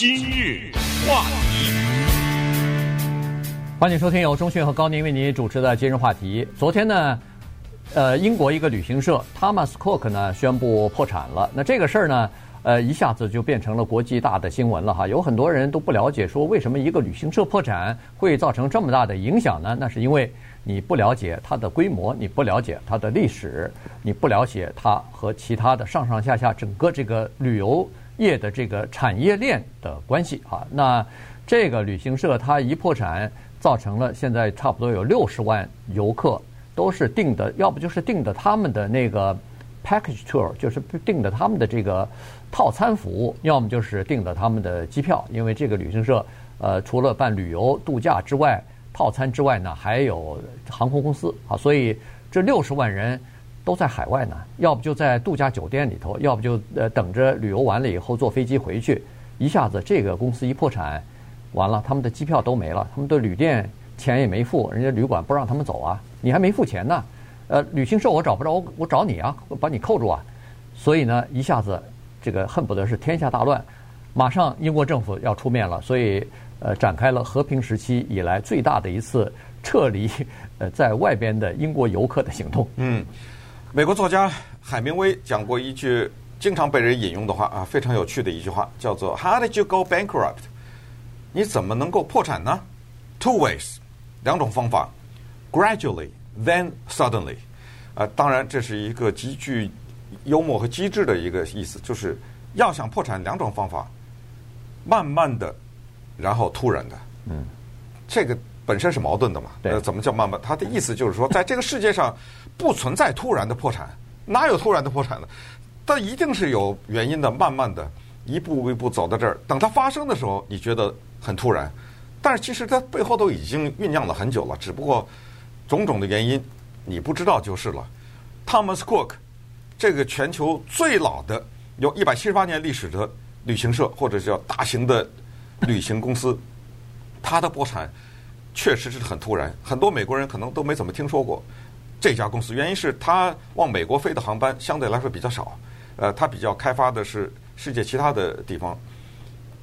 今日话题，欢迎收听由钟讯和高宁为您主持的今日话题。昨天呢，呃，英国一个旅行社 Thomas Cook 呢宣布破产了。那这个事儿呢，呃，一下子就变成了国际大的新闻了哈。有很多人都不了解，说为什么一个旅行社破产会造成这么大的影响呢？那是因为你不了解它的规模，你不了解它的历史，你不了解它和其他的上上下下整个这个旅游。业的这个产业链的关系啊，那这个旅行社它一破产，造成了现在差不多有六十万游客都是订的，要不就是订的他们的那个 package tour，就是订的他们的这个套餐服务，要么就是订的他们的机票，因为这个旅行社呃除了办旅游度假之外，套餐之外呢，还有航空公司啊，所以这六十万人。都在海外呢，要不就在度假酒店里头，要不就呃等着旅游完了以后坐飞机回去。一下子这个公司一破产，完了他们的机票都没了，他们的旅店钱也没付，人家旅馆不让他们走啊，你还没付钱呢。呃，旅行社我找不着，我我找你啊，我把你扣住啊。所以呢，一下子这个恨不得是天下大乱，马上英国政府要出面了，所以呃展开了和平时期以来最大的一次撤离呃在外边的英国游客的行动。嗯。美国作家海明威讲过一句经常被人引用的话啊，非常有趣的一句话，叫做 “How did you go bankrupt？” 你怎么能够破产呢？Two ways，两种方法：gradually then suddenly。啊，当然这是一个极具幽默和机智的一个意思，就是要想破产，两种方法：慢慢的，然后突然的。嗯，这个。本身是矛盾的嘛？呃，怎么叫慢慢？他的意思就是说，在这个世界上不存在突然的破产，哪有突然的破产呢？但一定是有原因的，慢慢的一步一步走到这儿。等它发生的时候，你觉得很突然，但是其实它背后都已经酝酿了很久了，只不过种种的原因你不知道就是了。Thomas Cook 这个全球最老的有一百七十八年历史的旅行社，或者叫大型的旅行公司，它的破产。确实是很突然，很多美国人可能都没怎么听说过这家公司。原因是他往美国飞的航班相对来说比较少，呃，他比较开发的是世界其他的地方，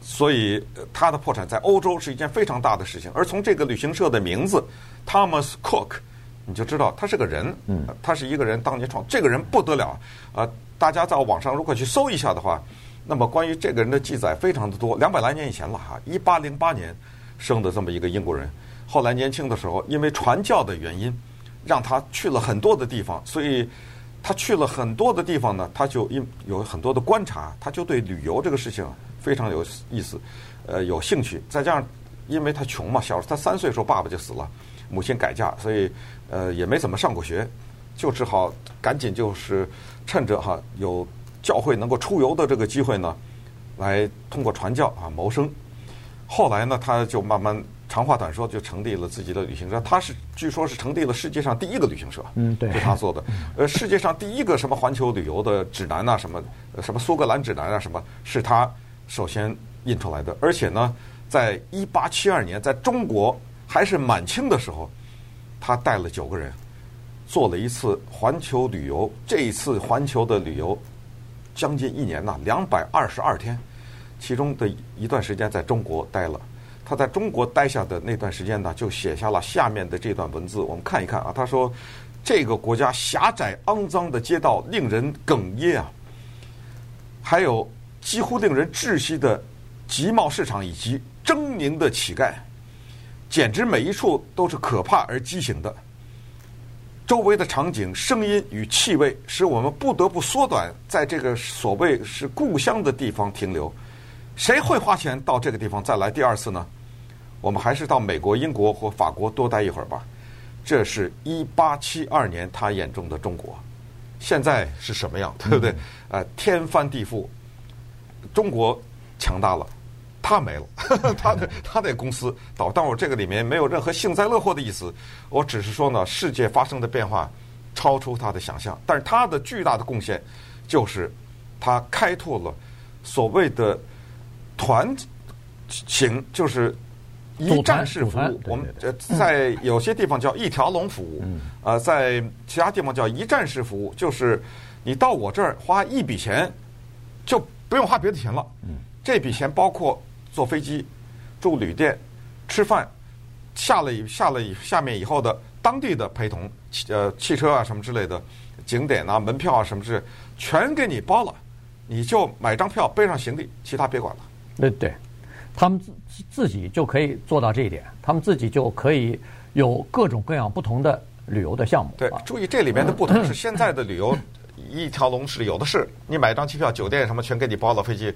所以他的破产在欧洲是一件非常大的事情。而从这个旅行社的名字 Thomas Cook，你就知道他是个人，嗯，他是一个人当年创，这个人不得了啊！大家在网上如果去搜一下的话，那么关于这个人的记载非常的多，两百来年以前了哈，一八零八年生的这么一个英国人。后来年轻的时候，因为传教的原因，让他去了很多的地方，所以他去了很多的地方呢，他就因有很多的观察，他就对旅游这个事情非常有意思，呃，有兴趣。再加上因为他穷嘛，小时候他三岁时候爸爸就死了，母亲改嫁，所以呃也没怎么上过学，就只好赶紧就是趁着哈有教会能够出游的这个机会呢，来通过传教啊谋生。后来呢，他就慢慢。长话短说，就成立了自己的旅行社。他是据说是成立了世界上第一个旅行社，嗯，对，是他做的。呃，世界上第一个什么环球旅游的指南啊，什么什么苏格兰指南啊，什么是他首先印出来的。而且呢，在一八七二年，在中国还是满清的时候，他带了九个人做了一次环球旅游。这一次环球的旅游将近一年呐，两百二十二天，其中的一段时间在中国待了。他在中国待下的那段时间呢，就写下了下面的这段文字，我们看一看啊。他说：“这个国家狭窄肮脏的街道令人哽咽啊，还有几乎令人窒息的集贸市场以及狰狞的乞丐，简直每一处都是可怕而畸形的。周围的场景、声音与气味，使我们不得不缩短在这个所谓是故乡的地方停留。谁会花钱到这个地方再来第二次呢？”我们还是到美国、英国或法国多待一会儿吧。这是一八七二年他眼中的中国，现在是什么样？对不对？呃，天翻地覆，中国强大了，他没了，他的他的公司倒。但我这个里面没有任何幸灾乐祸的意思，我只是说呢，世界发生的变化超出他的想象。但是他的巨大的贡献就是他开拓了所谓的团行，就是。一站式服务，我们呃在有些地方叫一条龙服务，呃，在其他地方叫一站式服务，就是你到我这儿花一笔钱，就不用花别的钱了。这笔钱包括坐飞机、住旅店、吃饭，下了下了下面以后的当地的陪同，呃，汽车啊什么之类的景点啊、门票啊什么之类，全给你包了，你就买张票背上行李，其他别管了。对对，他们自自己就可以做到这一点，他们自己就可以有各种各样不同的旅游的项目。对，注意这里面的不同是 现在的旅游。一条龙是有的是，你买张机票，酒店什么全给你包了，飞机，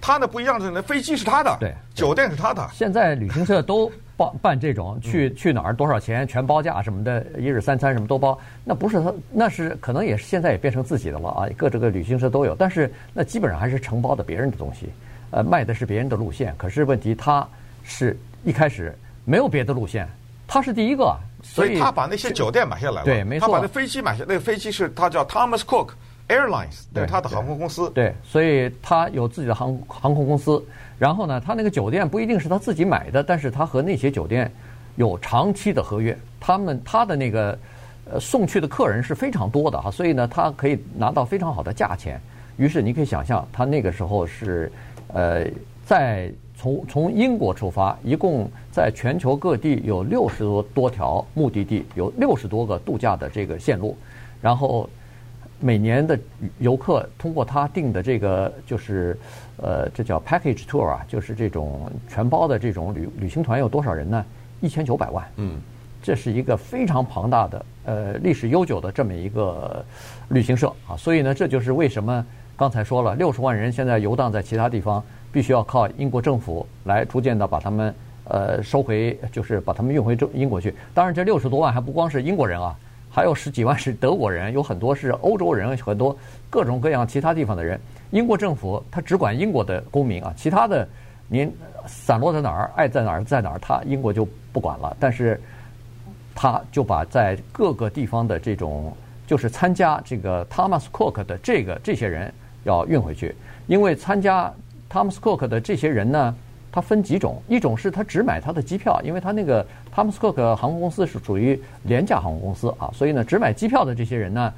他那不一样的，那飞机是他的，对，酒店是他的。现在旅行社都办办这种去去哪儿多少钱全包价什么的，一日三餐什么都包，那不是他，那是可能也是现在也变成自己的了啊，各这个旅行社都有，但是那基本上还是承包的别人的东西，呃，卖的是别人的路线。可是问题他是一开始没有别的路线，他是第一个。所以他把那些酒店买下来了，对，没错。他把那飞机买下，那个飞机是他叫 Thomas Cook Airlines，对，他的航空公司。对，所以他有自己的航航空公司。然后呢，他那个酒店不一定是他自己买的，但是他和那些酒店有长期的合约。他们他的那个呃送去的客人是非常多的哈，所以呢，他可以拿到非常好的价钱。于是你可以想象，他那个时候是呃在。从从英国出发，一共在全球各地有六十多多条目的地，有六十多个度假的这个线路，然后每年的游客通过他订的这个就是呃，这叫 package tour 啊，就是这种全包的这种旅旅行团有多少人呢？一千九百万。嗯，这是一个非常庞大的呃历史悠久的这么一个旅行社啊，所以呢，这就是为什么刚才说了，六十万人现在游荡在其他地方。必须要靠英国政府来逐渐的把他们呃收回，就是把他们运回中英国去。当然，这六十多万还不光是英国人啊，还有十几万是德国人，有很多是欧洲人，很多各种各样其他地方的人。英国政府他只管英国的公民啊，其他的您散落在哪儿，爱在哪儿在哪儿，他英国就不管了。但是他就把在各个地方的这种就是参加这个 Thomas Cook 的这个这些人要运回去，因为参加。Thomas Cook 的这些人呢，他分几种，一种是他只买他的机票，因为他那个 Thomas Cook 航空公司是属于廉价航空公司啊，所以呢，只买机票的这些人呢，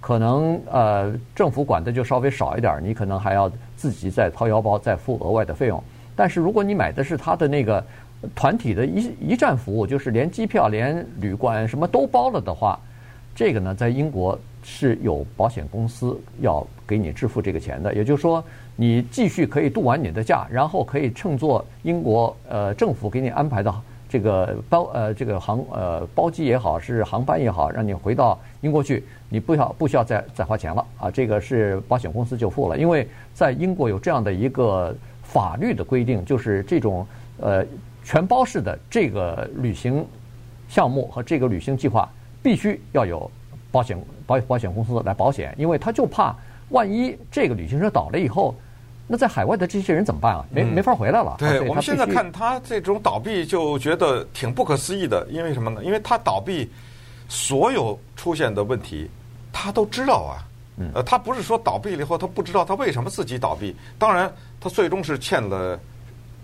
可能呃政府管的就稍微少一点，你可能还要自己再掏腰包再付额外的费用。但是如果你买的是他的那个团体的一一站服务，就是连机票、连旅馆什么都包了的话，这个呢，在英国是有保险公司要给你支付这个钱的，也就是说。你继续可以度完你的假，然后可以乘坐英国呃政府给你安排的这个包呃这个航呃包机也好，是航班也好，让你回到英国去，你不要不需要再再花钱了啊，这个是保险公司就付了，因为在英国有这样的一个法律的规定，就是这种呃全包式的这个旅行项目和这个旅行计划必须要有保险保保险公司来保险，因为他就怕。万一这个旅行社倒了以后，那在海外的这些人怎么办啊？没没法回来了。对，我们现在看他这种倒闭，就觉得挺不可思议的。因为什么呢？因为他倒闭，所有出现的问题，他都知道啊。呃，他不是说倒闭了以后他不知道他为什么自己倒闭。当然，他最终是欠了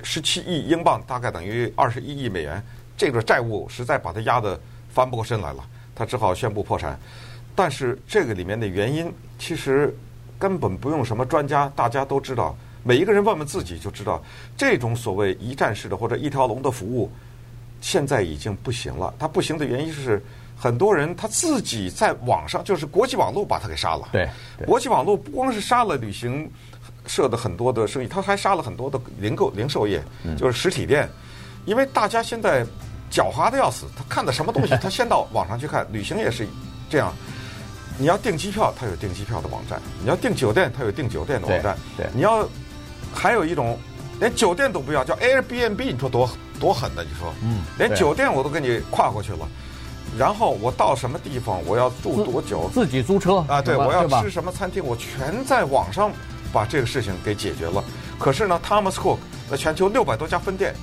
十七亿英镑，大概等于二十一亿美元。这个债务实在把他压得翻不过身来了，他只好宣布破产。但是这个里面的原因，其实。根本不用什么专家，大家都知道。每一个人问问自己就知道，这种所谓一站式的或者一条龙的服务，现在已经不行了。它不行的原因是，很多人他自己在网上，就是国际网络把他给杀了。对，国际网络不光是杀了旅行社的很多的生意，他还杀了很多的零购零售业，就是实体店。因为大家现在狡猾的要死，他看的什么东西，他先到网上去看。旅行也是这样。你要订机票，他有订机票的网站；你要订酒店，他有订酒店的网站。对，对你要还有一种连酒店都不要，叫 Airbnb，你说多多狠的？你说，嗯，连酒店我都给你跨过去了。然后我到什么地方，我要住多久？自，自己租车啊？对，我要吃什么餐厅？我全在网上把这个事情给解决了。可是呢，Thomas Cook 在全球六百多家分店，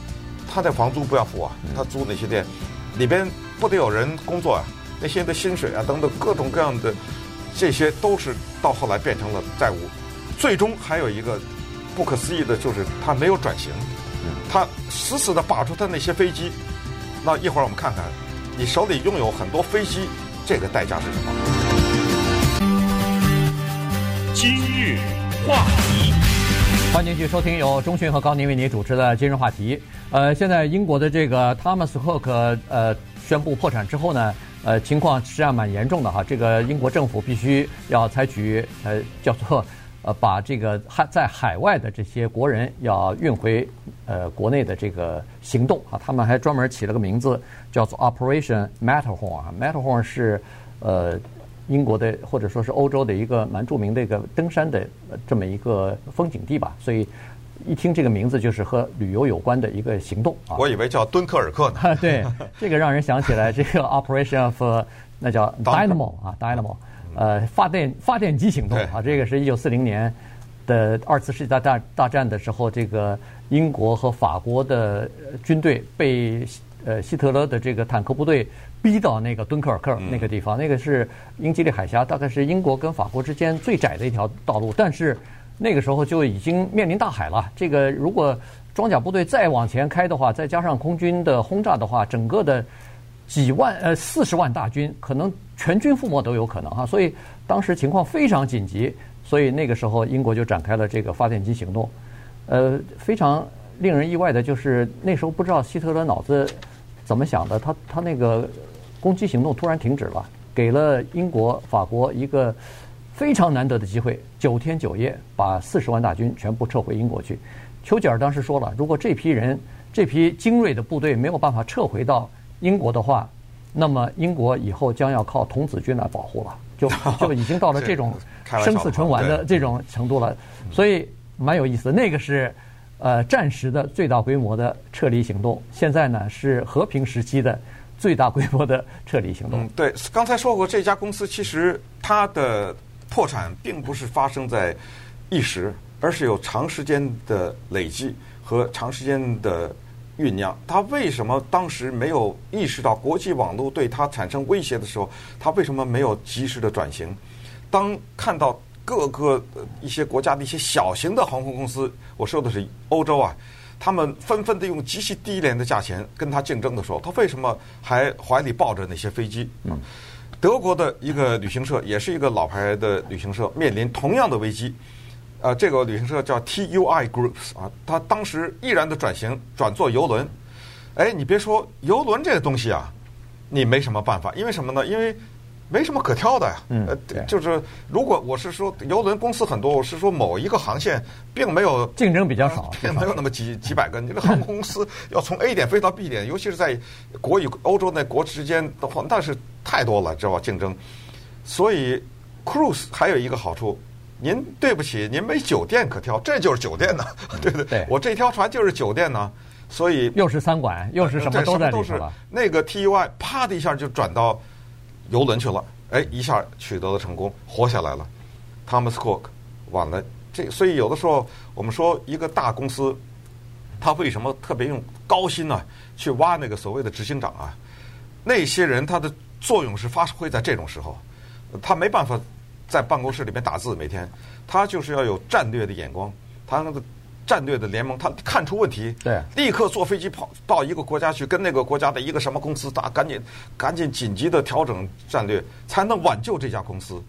他的房租不要付啊，他租那些店里边不得有人工作啊？那些的薪水啊，等等各种各样的，这些都是到后来变成了债务。最终还有一个不可思议的，就是他没有转型，他死死的把住他那些飞机。那一会儿我们看看，你手里拥有很多飞机，这个代价是什么？今日话题。欢迎继续收听由中讯和高宁为您主持的今日话题。呃，现在英国的这个 Thomas Cook 呃宣布破产之后呢，呃情况实际上蛮严重的哈。这个英国政府必须要采取呃叫做呃把这个海在海外的这些国人要运回呃国内的这个行动啊。他们还专门起了个名字叫做 Operation Matterhorn 啊。Matterhorn 是呃。英国的或者说是欧洲的一个蛮著名的一个登山的这么一个风景地吧，所以一听这个名字就是和旅游有关的一个行动啊。我以为叫敦刻尔克呢。对，这个让人想起来这个 Operation of 那叫 Dynamo 啊，Dynamo，呃，发电发电机行动啊，这个是一九四零年的二次世界大大大战的时候，这个英国和法国的军队被呃希特勒的这个坦克部队。逼到那个敦刻尔克那个地方，那个是英吉利海峡，大概是英国跟法国之间最窄的一条道路。但是那个时候就已经面临大海了。这个如果装甲部队再往前开的话，再加上空军的轰炸的话，整个的几万呃四十万大军可能全军覆没都有可能哈。所以当时情况非常紧急，所以那个时候英国就展开了这个发电机行动。呃，非常令人意外的就是那时候不知道希特勒脑子怎么想的，他他那个。攻击行动突然停止了，给了英国、法国一个非常难得的机会，九天九夜把四十万大军全部撤回英国去。丘吉尔当时说了，如果这批人、这批精锐的部队没有办法撤回到英国的话，那么英国以后将要靠童子军来保护了，就 就已经到了这种生死存亡的这种程度了。所以蛮有意思，那个是呃战时的最大规模的撤离行动，现在呢是和平时期的。最大规模的撤离行动。嗯，对，刚才说过，这家公司其实它的破产并不是发生在一时，而是有长时间的累积和长时间的酝酿。它为什么当时没有意识到国际网络对它产生威胁的时候，它为什么没有及时的转型？当看到各个一些国家的一些小型的航空公司，我说的是欧洲啊。他们纷纷的用极其低廉的价钱跟他竞争的时候，他为什么还怀里抱着那些飞机？嗯，德国的一个旅行社也是一个老牌的旅行社，面临同样的危机。呃，这个旅行社叫 TUI Groups 啊，他当时毅然的转型转做游轮。哎，你别说游轮这个东西啊，你没什么办法，因为什么呢？因为没什么可挑的呀，呃，就是如果我是说游轮公司很多，我是说某一个航线并没有竞争比较少，并没有那么几几百个。你这个航空公司 要从 A 点飞到 B 点，尤其是在国与欧洲那国之间的话，那是太多了，知道吧？竞争。所以 cruise 还有一个好处，您对不起，您没酒店可挑，这就是酒店呢，对不对？对，我这条船就是酒店呢，所以又是餐馆，又是什么都在里头了。那个 TUI 啪的一下就转到。游轮去了，哎，一下取得了成功，活下来了。Thomas Cook 完了，这所以有的时候我们说一个大公司，他为什么特别用高薪呢？去挖那个所谓的执行长啊？那些人他的作用是发挥在这种时候，他没办法在办公室里面打字，每天他就是要有战略的眼光，他那个。战略的联盟，他看出问题，对，立刻坐飞机跑到一个国家去，跟那个国家的一个什么公司打，赶紧赶紧紧急的调整战略，才能挽救这家公司。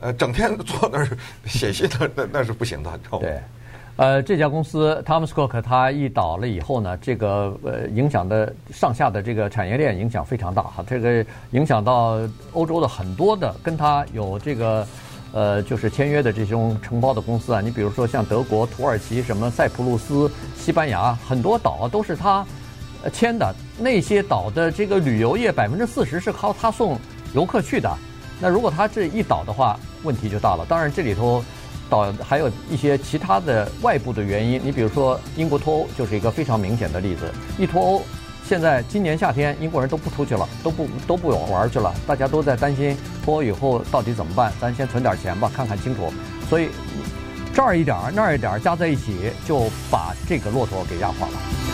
呃，整天坐那儿写信的，那那是不行的，知道吗？对，呃，这家公司 Thomas Cook 他一倒了以后呢，这个呃影响的上下的这个产业链影响非常大哈，这个影响到欧洲的很多的跟他有这个。呃，就是签约的这种承包的公司啊，你比如说像德国、土耳其、什么塞浦路斯、西班牙，很多岛都是他签的。那些岛的这个旅游业百分之四十是靠他送游客去的。那如果他这一倒的话，问题就大了。当然，这里头倒还有一些其他的外部的原因。你比如说，英国脱欧就是一个非常明显的例子。一脱欧。现在今年夏天，英国人都不出去了，都不都不玩去了，大家都在担心脱欧以后到底怎么办。咱先存点钱吧，看看清楚。所以这儿一点儿，那儿一点儿，加在一起，就把这个骆驼给压垮了。